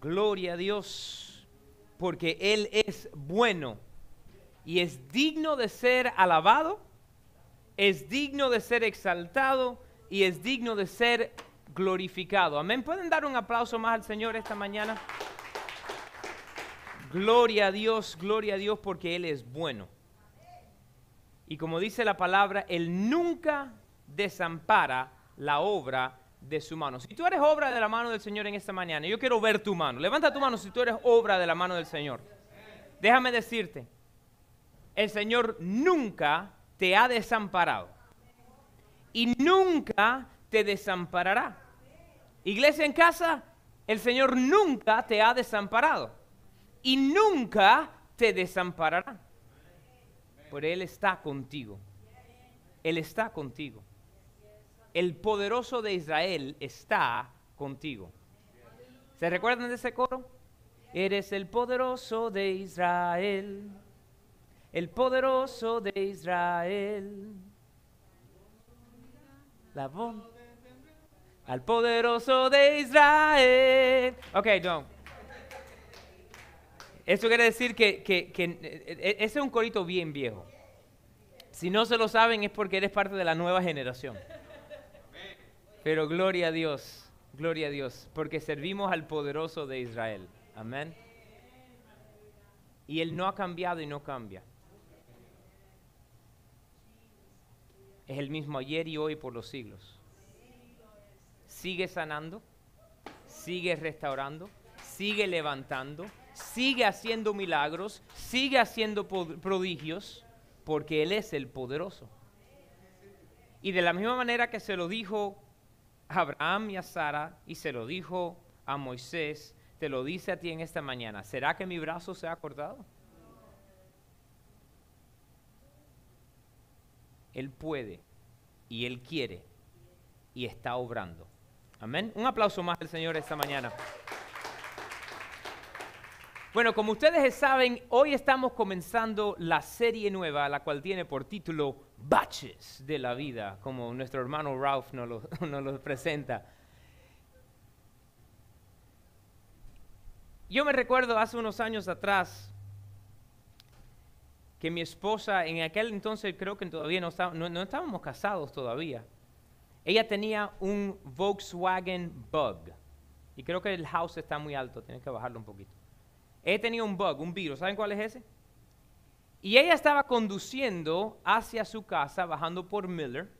Gloria a Dios, porque Él es bueno y es digno de ser alabado, es digno de ser exaltado y es digno de ser glorificado. Amén. ¿Pueden dar un aplauso más al Señor esta mañana? Gloria a Dios, gloria a Dios porque Él es bueno. Y como dice la palabra, Él nunca desampara la obra de su mano. Si tú eres obra de la mano del Señor en esta mañana, yo quiero ver tu mano. Levanta tu mano si tú eres obra de la mano del Señor. Déjame decirte, el Señor nunca te ha desamparado. Y nunca te desamparará. Iglesia en casa, el Señor nunca te ha desamparado. Y nunca te desamparará. Por Él está contigo. Él está contigo. El poderoso de Israel está contigo. ¿Se recuerdan de ese coro? Eres el poderoso de Israel. El poderoso de Israel. La voz. Al poderoso de Israel. Ok, no. Eso quiere decir que, que, eh, ese es un corito bien viejo. Si no se lo saben es porque eres parte de la nueva generación. Pero gloria a Dios, gloria a Dios, porque servimos al poderoso de Israel. Amén. Y Él no ha cambiado y no cambia. Es el mismo ayer y hoy por los siglos. Sigue sanando, sigue restaurando, sigue levantando, sigue haciendo milagros, sigue haciendo prodigios, porque Él es el poderoso. Y de la misma manera que se lo dijo Abraham y a Sara, y se lo dijo a Moisés, te lo dice a ti en esta mañana, ¿será que mi brazo se ha cortado? Él puede y Él quiere y está obrando. Amén. Un aplauso más al Señor esta mañana. Bueno, como ustedes saben, hoy estamos comenzando la serie nueva, la cual tiene por título Baches de la Vida, como nuestro hermano Ralph nos lo, presenta. Yo me recuerdo hace unos años atrás que mi esposa, en aquel entonces creo que todavía no, no estábamos casados todavía, ella tenía un Volkswagen Bug. Y creo que el house está muy alto, tienes que bajarlo un poquito he tenido un bug, un virus. ¿Saben cuál es ese? Y ella estaba conduciendo hacia su casa, bajando por Miller,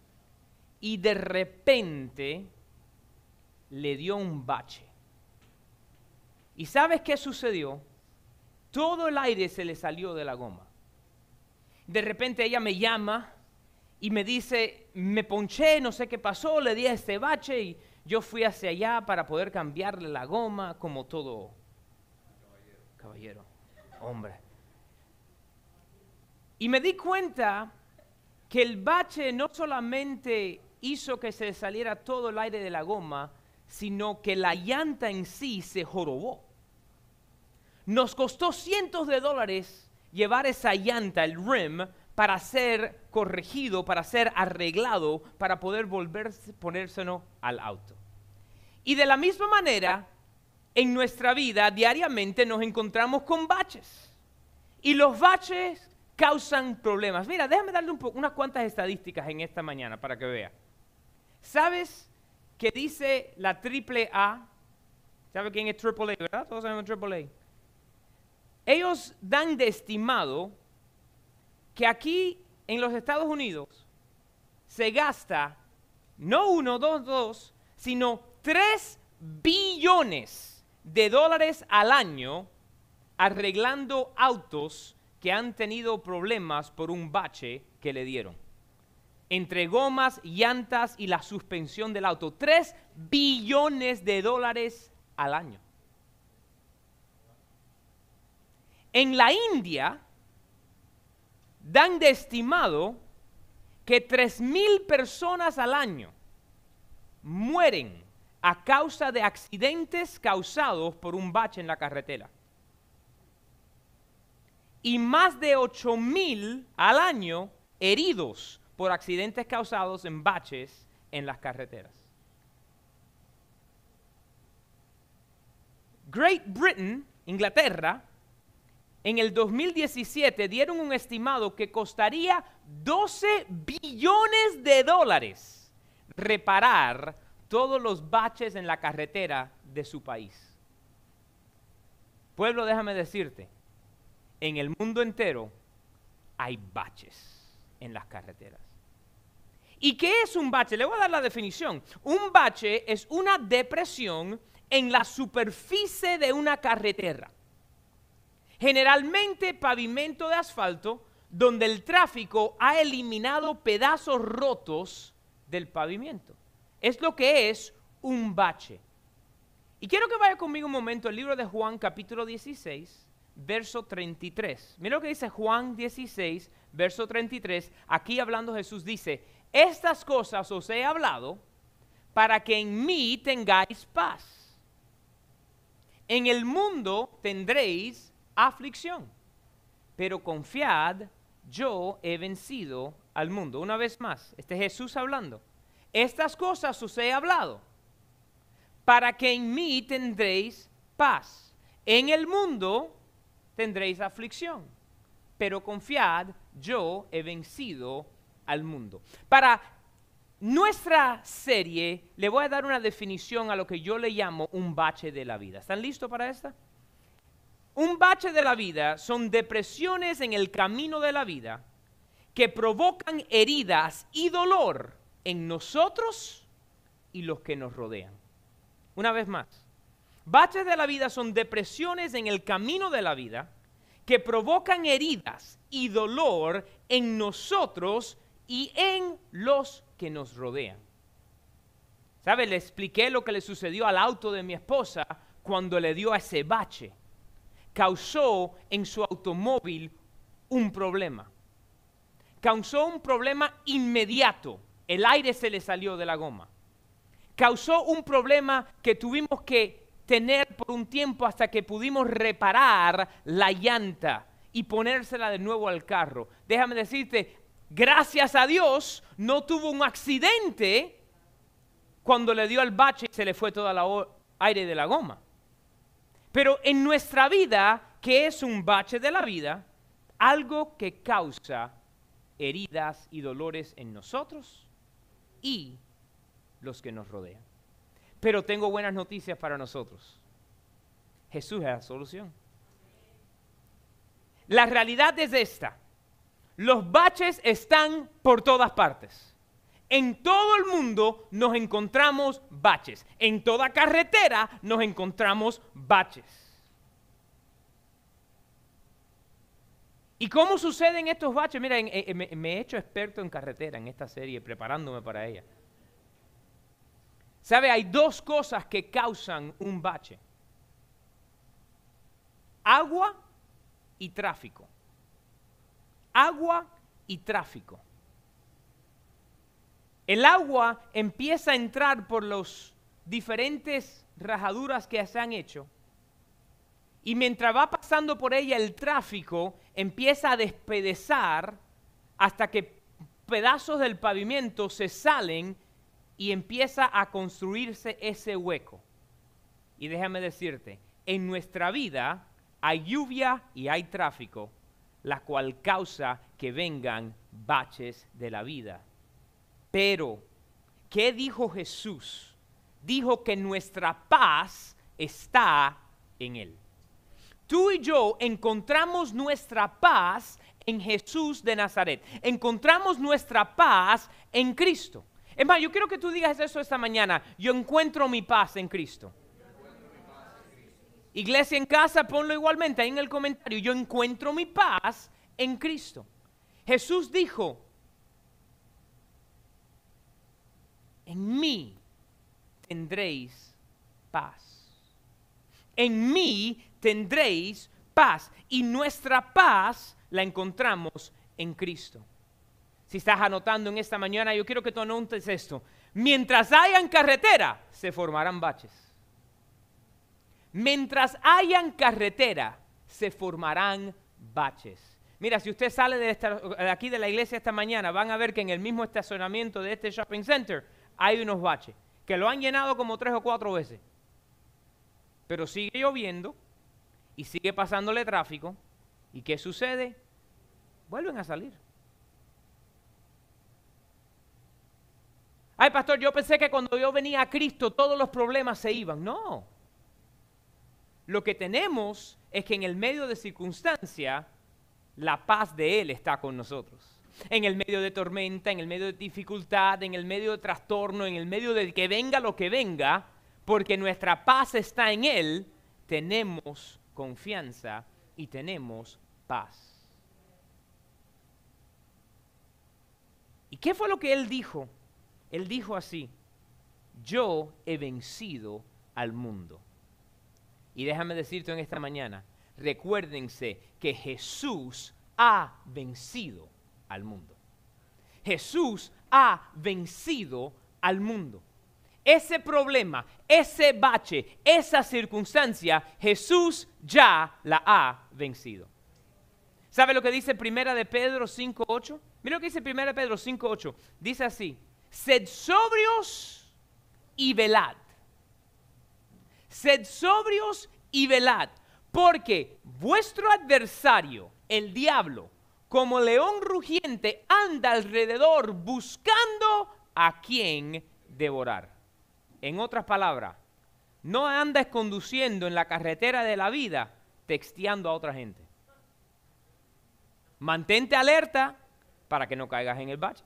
y de repente le dio un bache. ¿Y sabes qué sucedió? Todo el aire se le salió de la goma. De repente ella me llama y me dice, me ponché, no sé qué pasó, le di este bache y yo fui hacia allá para poder cambiarle la goma como todo caballero, hombre. Y me di cuenta que el bache no solamente hizo que se saliera todo el aire de la goma, sino que la llanta en sí se jorobó. Nos costó cientos de dólares llevar esa llanta, el rim, para ser corregido, para ser arreglado, para poder volver ponérselo al auto. Y de la misma manera, en nuestra vida diariamente nos encontramos con baches. Y los baches causan problemas. Mira, déjame darle un unas cuantas estadísticas en esta mañana para que vea. ¿Sabes qué dice la triple A? ¿Sabe quién es triple A, verdad? Todos sabemos triple A. Ellos dan de estimado que aquí en los Estados Unidos se gasta no uno, dos, dos, sino tres billones de dólares al año arreglando autos que han tenido problemas por un bache que le dieron. Entre gomas, llantas y la suspensión del auto. Tres billones de dólares al año. En la India dan de estimado que tres mil personas al año mueren a causa de accidentes causados por un bache en la carretera. Y más de 8 mil al año heridos por accidentes causados en baches en las carreteras. Great Britain, Inglaterra, en el 2017 dieron un estimado que costaría 12 billones de dólares reparar todos los baches en la carretera de su país. Pueblo, déjame decirte, en el mundo entero hay baches en las carreteras. ¿Y qué es un bache? Le voy a dar la definición. Un bache es una depresión en la superficie de una carretera. Generalmente pavimento de asfalto donde el tráfico ha eliminado pedazos rotos del pavimento. Es lo que es un bache. Y quiero que vaya conmigo un momento al libro de Juan capítulo 16, verso 33. Mira lo que dice Juan 16, verso 33. Aquí hablando Jesús dice, estas cosas os he hablado para que en mí tengáis paz. En el mundo tendréis aflicción, pero confiad, yo he vencido al mundo. Una vez más, este Jesús hablando. Estas cosas os he hablado para que en mí tendréis paz. En el mundo tendréis aflicción, pero confiad, yo he vencido al mundo. Para nuestra serie le voy a dar una definición a lo que yo le llamo un bache de la vida. ¿Están listos para esta? Un bache de la vida son depresiones en el camino de la vida que provocan heridas y dolor en nosotros y los que nos rodean. Una vez más, baches de la vida son depresiones en el camino de la vida que provocan heridas y dolor en nosotros y en los que nos rodean. ¿Sabe? Le expliqué lo que le sucedió al auto de mi esposa cuando le dio ese bache. Causó en su automóvil un problema. Causó un problema inmediato. El aire se le salió de la goma causó un problema que tuvimos que tener por un tiempo hasta que pudimos reparar la llanta y ponérsela de nuevo al carro. Déjame decirte, gracias a Dios no tuvo un accidente cuando le dio el bache y se le fue todo el aire de la goma. Pero en nuestra vida, que es un bache de la vida, algo que causa heridas y dolores en nosotros y los que nos rodean. Pero tengo buenas noticias para nosotros. Jesús es la solución. La realidad es esta. Los baches están por todas partes. En todo el mundo nos encontramos baches. En toda carretera nos encontramos baches. ¿Y cómo suceden estos baches? Mira, me he hecho experto en carretera en esta serie, preparándome para ella. ¿Sabe? Hay dos cosas que causan un bache. Agua y tráfico. Agua y tráfico. El agua empieza a entrar por las diferentes rajaduras que se han hecho y mientras va pasando por ella el tráfico empieza a despedezar hasta que pedazos del pavimento se salen y empieza a construirse ese hueco. Y déjame decirte, en nuestra vida hay lluvia y hay tráfico, la cual causa que vengan baches de la vida. Pero, ¿qué dijo Jesús? Dijo que nuestra paz está en Él. Tú y yo encontramos nuestra paz en Jesús de Nazaret. Encontramos nuestra paz en Cristo. Es más, yo quiero que tú digas eso esta mañana. Yo encuentro mi paz en Cristo. Iglesia en casa, ponlo igualmente ahí en el comentario. Yo encuentro mi paz en Cristo. Jesús dijo, en mí tendréis paz. En mí tendréis paz. Y nuestra paz la encontramos en Cristo. Si estás anotando en esta mañana, yo quiero que tú anotes esto. Mientras hayan carretera, se formarán baches. Mientras hayan carretera, se formarán baches. Mira, si usted sale de, aquí de la iglesia esta mañana, van a ver que en el mismo estacionamiento de este shopping center hay unos baches, que lo han llenado como tres o cuatro veces. Pero sigue lloviendo y sigue pasándole tráfico. ¿Y qué sucede? Vuelven a salir. Ay, pastor, yo pensé que cuando yo venía a Cristo todos los problemas se iban. No. Lo que tenemos es que en el medio de circunstancia, la paz de Él está con nosotros en el medio de tormenta, en el medio de dificultad, en el medio de trastorno, en el medio de que venga lo que venga, porque nuestra paz está en Él, tenemos confianza y tenemos paz. ¿Y qué fue lo que Él dijo? Él dijo así, yo he vencido al mundo. Y déjame decirte en esta mañana, recuérdense que Jesús ha vencido al mundo. Jesús ha vencido al mundo. Ese problema, ese bache, esa circunstancia, Jesús ya la ha vencido. ¿Sabe lo que dice Primera de Pedro 5.8? Mira lo que dice Primera de Pedro 5.8. Dice así, sed sobrios y velad. Sed sobrios y velad, porque vuestro adversario, el diablo, como león rugiente, anda alrededor buscando a quien devorar. En otras palabras, no andes conduciendo en la carretera de la vida texteando a otra gente. Mantente alerta para que no caigas en el bache.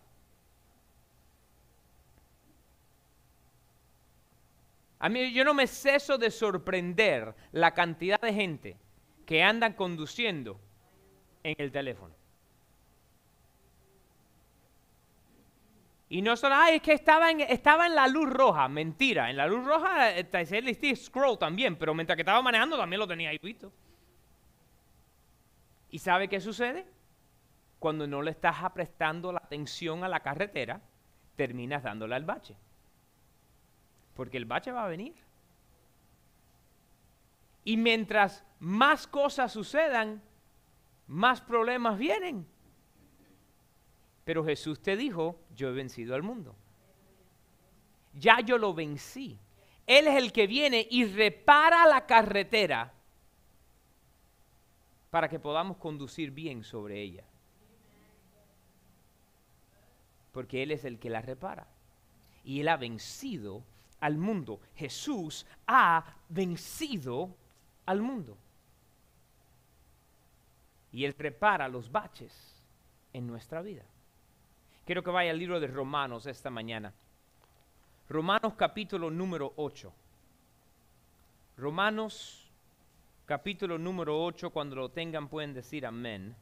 A mí yo no me ceso de sorprender la cantidad de gente que andan conduciendo en el teléfono. Y no solo, ay, es que estaba en, estaba en la luz roja. Mentira, en la luz roja está el scroll también, pero mientras que estaba manejando también lo tenía ahí visto. ¿Y sabe qué sucede? Cuando no le estás prestando la atención a la carretera, terminas dándole al bache. Porque el bache va a venir. Y mientras más cosas sucedan, más problemas vienen. Pero Jesús te dijo, yo he vencido al mundo. Ya yo lo vencí. Él es el que viene y repara la carretera para que podamos conducir bien sobre ella. Porque Él es el que la repara. Y Él ha vencido al mundo. Jesús ha vencido al mundo. Y Él repara los baches en nuestra vida. Quiero que vaya al libro de Romanos esta mañana. Romanos capítulo número 8. Romanos capítulo número 8, cuando lo tengan pueden decir amén.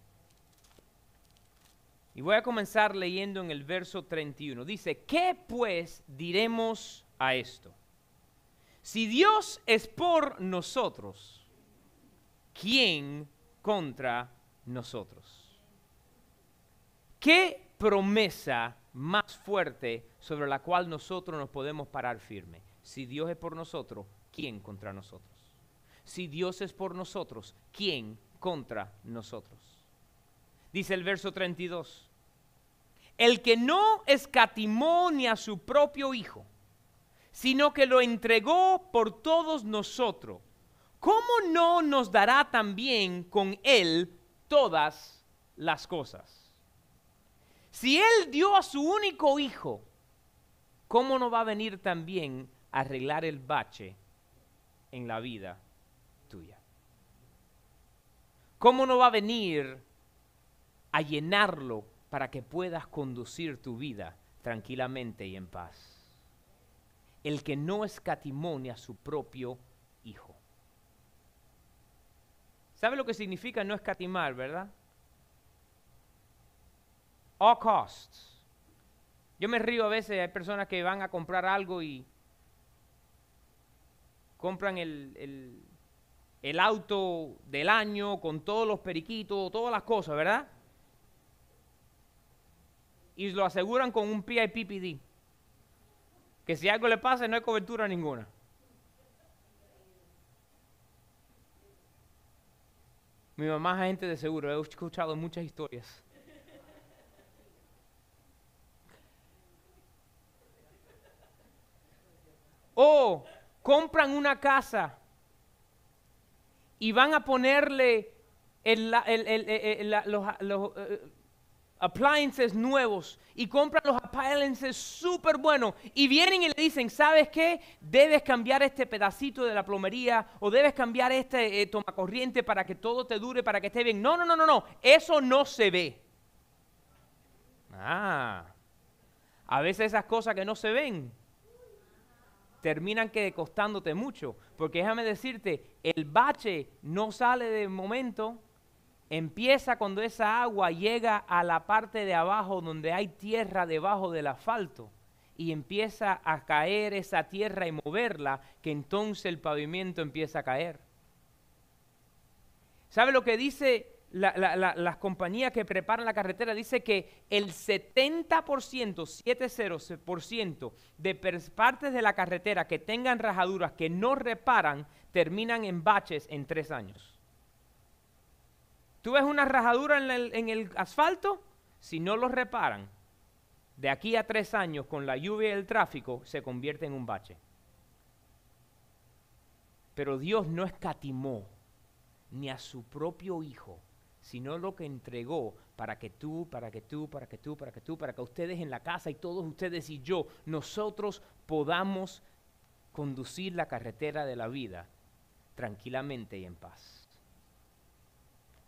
Y voy a comenzar leyendo en el verso 31. Dice, ¿qué pues diremos a esto? Si Dios es por nosotros, ¿quién contra nosotros? ¿Qué promesa más fuerte sobre la cual nosotros nos podemos parar firme. Si Dios es por nosotros, ¿quién contra nosotros? Si Dios es por nosotros, ¿quién contra nosotros? Dice el verso 32. El que no escatimó ni a su propio Hijo, sino que lo entregó por todos nosotros, ¿cómo no nos dará también con Él todas las cosas? Si Él dio a su único hijo, ¿cómo no va a venir también a arreglar el bache en la vida tuya? ¿Cómo no va a venir a llenarlo para que puedas conducir tu vida tranquilamente y en paz? El que no escatimó a su propio hijo. ¿Sabe lo que significa no escatimar, verdad? all costs. Yo me río a veces, hay personas que van a comprar algo y compran el, el, auto del año con todos los periquitos, todas las cosas, ¿verdad? Y lo aseguran con un PIPPD. Que si algo le pasa no hay cobertura ninguna. Mi mamá es agente de seguro, he escuchado muchas historias. O compran una casa y van a ponerle los, eh, appliances nuevos y compran los appliances súper buenos y vienen y le dicen, ¿sabes qué? Debes cambiar este pedacito de la plomería o debes cambiar este eh, tomacorriente para que todo te dure, para que esté bien. No, no, no, no, no. Eso no se ve. Ah. A veces esas cosas que no se ven terminan que costándote mucho. Porque déjame decirte, el bache no sale de momento, empieza cuando esa agua llega a la parte de abajo donde hay tierra debajo del asfalto y empieza a caer esa tierra y moverla, que entonces el pavimento empieza a caer. ¿Sabe lo que dice la- la- la- las compañías que preparan la carretera? Dice que el 70%, 70% de partes de la carretera que tengan rajaduras que no reparan, terminan en baches en tres años. ¿Tú ves una rajadura en el, asfalto? Si no lo reparan, de aquí a tres años con la lluvia y el tráfico, se convierte en un bache. Pero Dios no escatimó ni a su propio Hijo, sino lo que entregó para que tú, para que tú, para que tú, para que tú, para que ustedes en la casa y todos ustedes y yo, nosotros podamos conducir la carretera de la vida tranquilamente y en paz.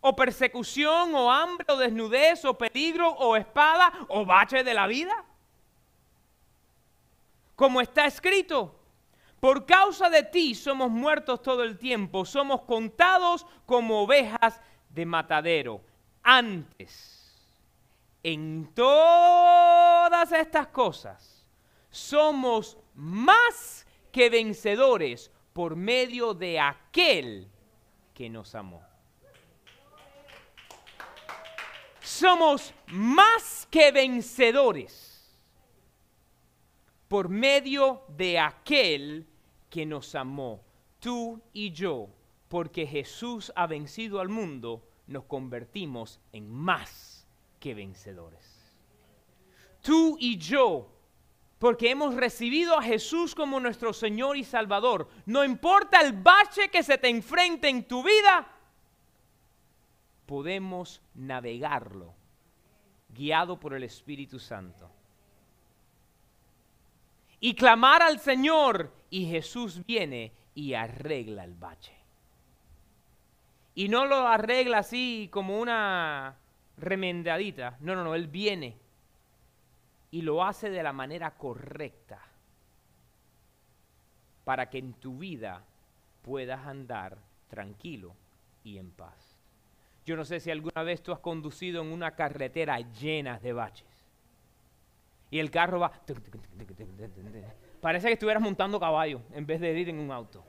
¿O persecución o hambre o desnudez o peligro o espada o bache de la vida? Como está escrito, por causa de ti somos muertos todo el tiempo, somos contados como ovejas de matadero. Antes, en todas estas cosas, somos más que vencedores por medio de aquel que nos amó. Somos más que vencedores por medio de aquel que nos amó, tú y yo, porque Jesús ha vencido al mundo, nos convertimos en más que vencedores. Tú y yo, porque hemos recibido a Jesús como nuestro Señor y Salvador, no importa el bache que se te enfrente en tu vida, podemos navegarlo guiado por el Espíritu Santo y clamar al Señor y Jesús viene y arregla el bache. Y no lo arregla así como una remendadita. No, no, no, Él viene y lo hace de la manera correcta para que en tu vida puedas andar tranquilo y en paz. Yo no sé si alguna vez tú has conducido en una carretera llena de baches. Y el carro va... Parece que estuvieras montando caballo en vez de ir en un auto.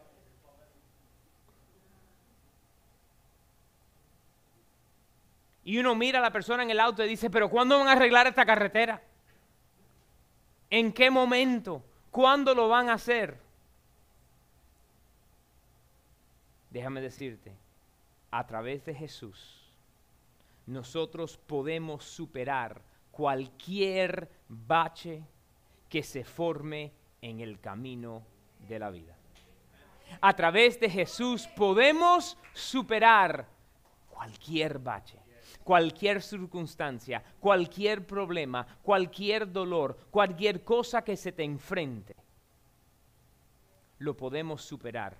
Y uno mira a la persona en el auto y dice, pero ¿cuándo van a arreglar esta carretera? ¿En qué momento? ¿Cuándo lo van a hacer? Déjame decirte, a través de Jesús, nosotros podemos superar cualquier bache que se forme en el camino de la vida. A través de Jesús podemos superar cualquier bache, cualquier circunstancia, cualquier problema, cualquier dolor, cualquier cosa que se te enfrente. Lo podemos superar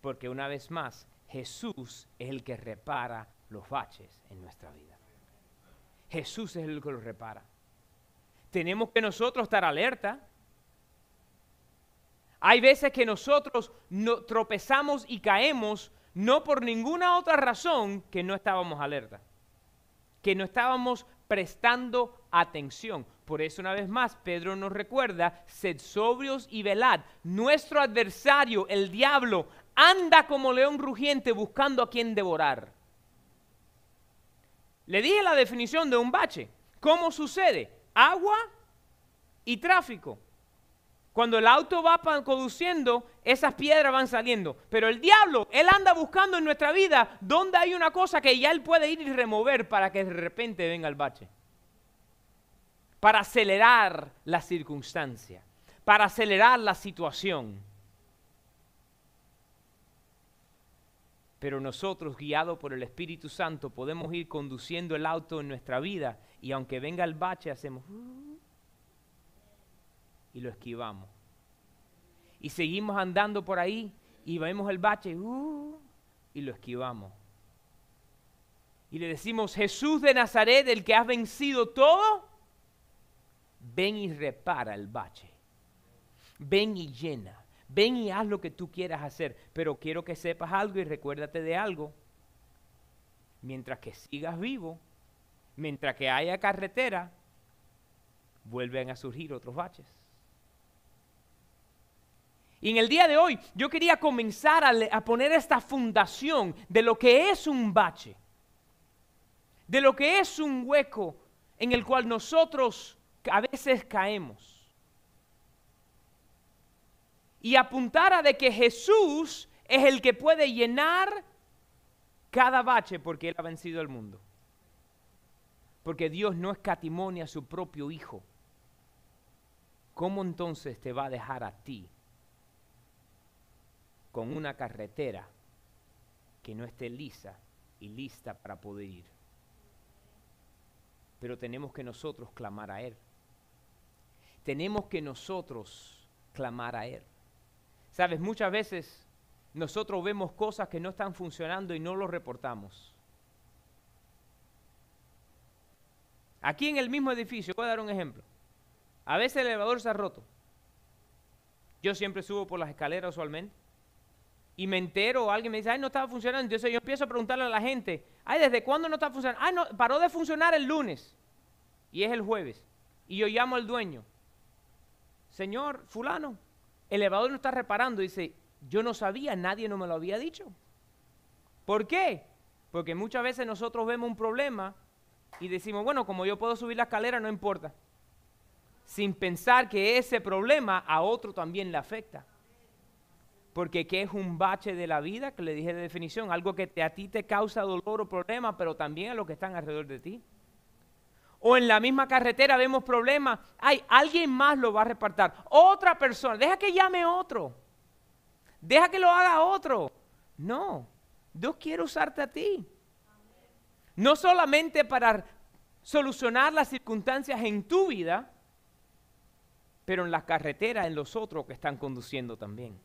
porque una vez más Jesús es el que repara los baches en nuestra vida. Jesús es el que lo repara. Tenemos que nosotros estar alerta. Hay veces que nosotros no, tropezamos y caemos no por ninguna otra razón que no estábamos alerta, que no estábamos prestando atención. Por eso una vez más Pedro nos recuerda, sed sobrios y velad. Nuestro adversario, el diablo, anda como león rugiente buscando a quien devorar. Le dije la definición de un bache. ¿Cómo sucede? Agua y tráfico. Cuando el auto va conduciendo, esas piedras van saliendo. Pero el diablo, él anda buscando en nuestra vida donde hay una cosa que ya él puede ir y remover para que de repente venga el bache. Para acelerar la circunstancia, para acelerar la situación. Pero nosotros, guiados por el Espíritu Santo, podemos ir conduciendo el auto en nuestra vida y aunque venga el bache, hacemos uh, y lo esquivamos. Y seguimos andando por ahí y vemos el bache uh, y lo esquivamos. Y le decimos, Jesús de Nazaret, el que has vencido todo, ven y repara el bache. Ven y llena. Ven y haz lo que tú quieras hacer, pero quiero que sepas algo y recuérdate de algo. Mientras que sigas vivo, mientras que haya carretera, vuelven a surgir otros baches. Y en el día de hoy yo quería comenzar a, a, poner esta fundación de lo que es un bache, de lo que es un hueco en el cual nosotros a veces caemos y apuntara de que Jesús es el que puede llenar cada bache porque Él ha vencido al mundo. Porque Dios no escatimonia a su propio Hijo. ¿Cómo entonces te va a dejar a ti con una carretera que no esté lisa y lista para poder ir? Pero tenemos que nosotros clamar a Él. Tenemos que nosotros clamar a Él. Sabes, muchas veces nosotros vemos cosas que no están funcionando y no lo reportamos. Aquí en el mismo edificio, voy a dar un ejemplo. A veces el elevador se ha roto. Yo siempre subo por las escaleras usualmente. Y me entero, alguien me dice, ay, no estaba funcionando. Entonces yo empiezo a preguntarle a la gente, ay, ¿desde cuándo no está funcionando? Ay, no, paró de funcionar el lunes. Y es el jueves. Y yo llamo al dueño. Señor, fulano, el elevador no está reparando. Dice, yo no sabía, nadie no me lo había dicho. ¿Por qué? Porque muchas veces nosotros vemos un problema y decimos, bueno, como yo puedo subir la escalera, no importa. Sin pensar que ese problema a otro también le afecta. Porque ¿qué es un bache de la vida? Que le dije de definición, algo que a ti te causa dolor o problema, pero también a los que están alrededor de ti o en la misma carretera vemos problemas, hay alguien más lo va a repartir. Otra persona, deja que llame otro. Deja que lo haga otro. No, Dios quiere usarte a ti. No solamente para solucionar las circunstancias en tu vida, pero en la carretera, en los otros que están conduciendo también.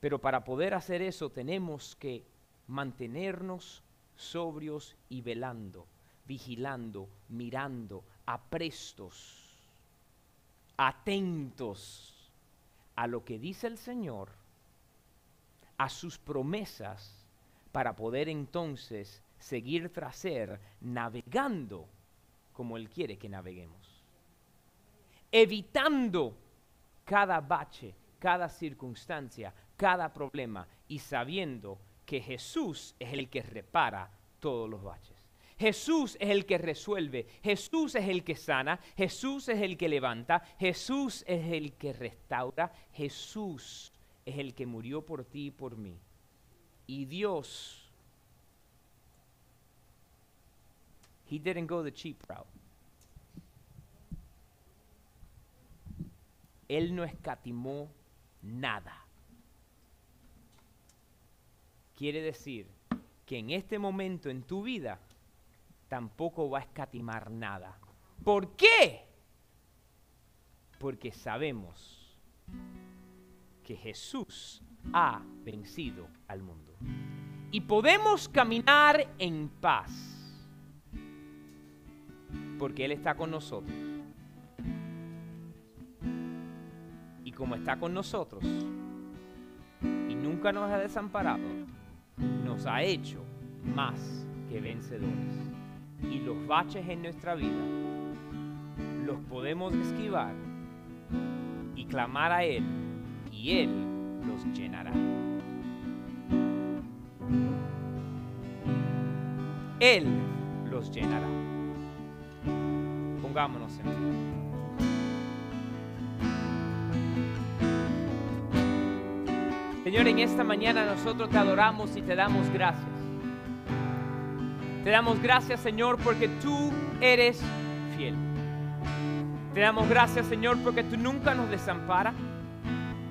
Pero para poder hacer eso tenemos que mantenernos sobrios y velando vigilando, mirando, aprestos, atentos a lo que dice el Señor, a sus promesas, para poder entonces seguir tras Él, navegando como Él quiere que naveguemos. Evitando cada bache, cada circunstancia, cada problema y sabiendo que Jesús es el que repara todos los baches. Jesús es el que resuelve, Jesús es el que sana, Jesús es el que levanta, Jesús es el que restaura, Jesús es el que murió por ti y por mí. Y Dios, He didn't go the cheap route. Él no escatimó nada. Quiere decir que en este momento en tu vida, tampoco va a escatimar nada. ¿Por qué? Porque sabemos que Jesús ha vencido al mundo. Y podemos caminar en paz. Porque Él está con nosotros. Y como está con nosotros y nunca nos ha desamparado, nos ha hecho más que vencedores y los baches en nuestra vida los podemos esquivar y clamar a Él y Él los llenará. Él los llenará. Pongámonos en pie. Señor, en esta mañana nosotros te adoramos y te damos gracias. Te damos gracias, Señor, porque tú eres fiel. Te damos gracias, Señor, porque tú nunca nos desamparas,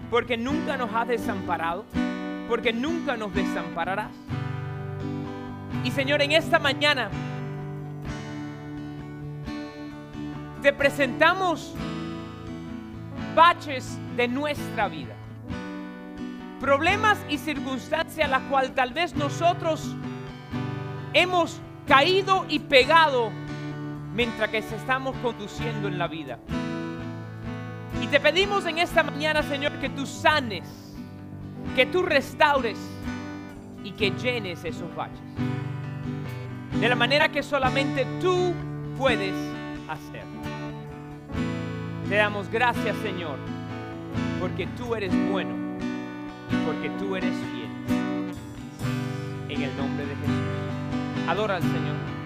porque nunca nos has desamparado, porque nunca nos desampararás. Y Señor, en esta mañana te presentamos baches de nuestra vida problemas y circunstancias a las cuales tal vez nosotros hemos caído y pegado mientras que estamos conduciendo en la vida. Y te pedimos en esta mañana, Señor, que tú sanes, que tú restaures y que llenes esos baches. De la manera que solamente tú puedes hacer. Te damos gracias, Señor, porque tú eres bueno porque tú eres fiel. En el nombre de Jesús. Adora al Señor.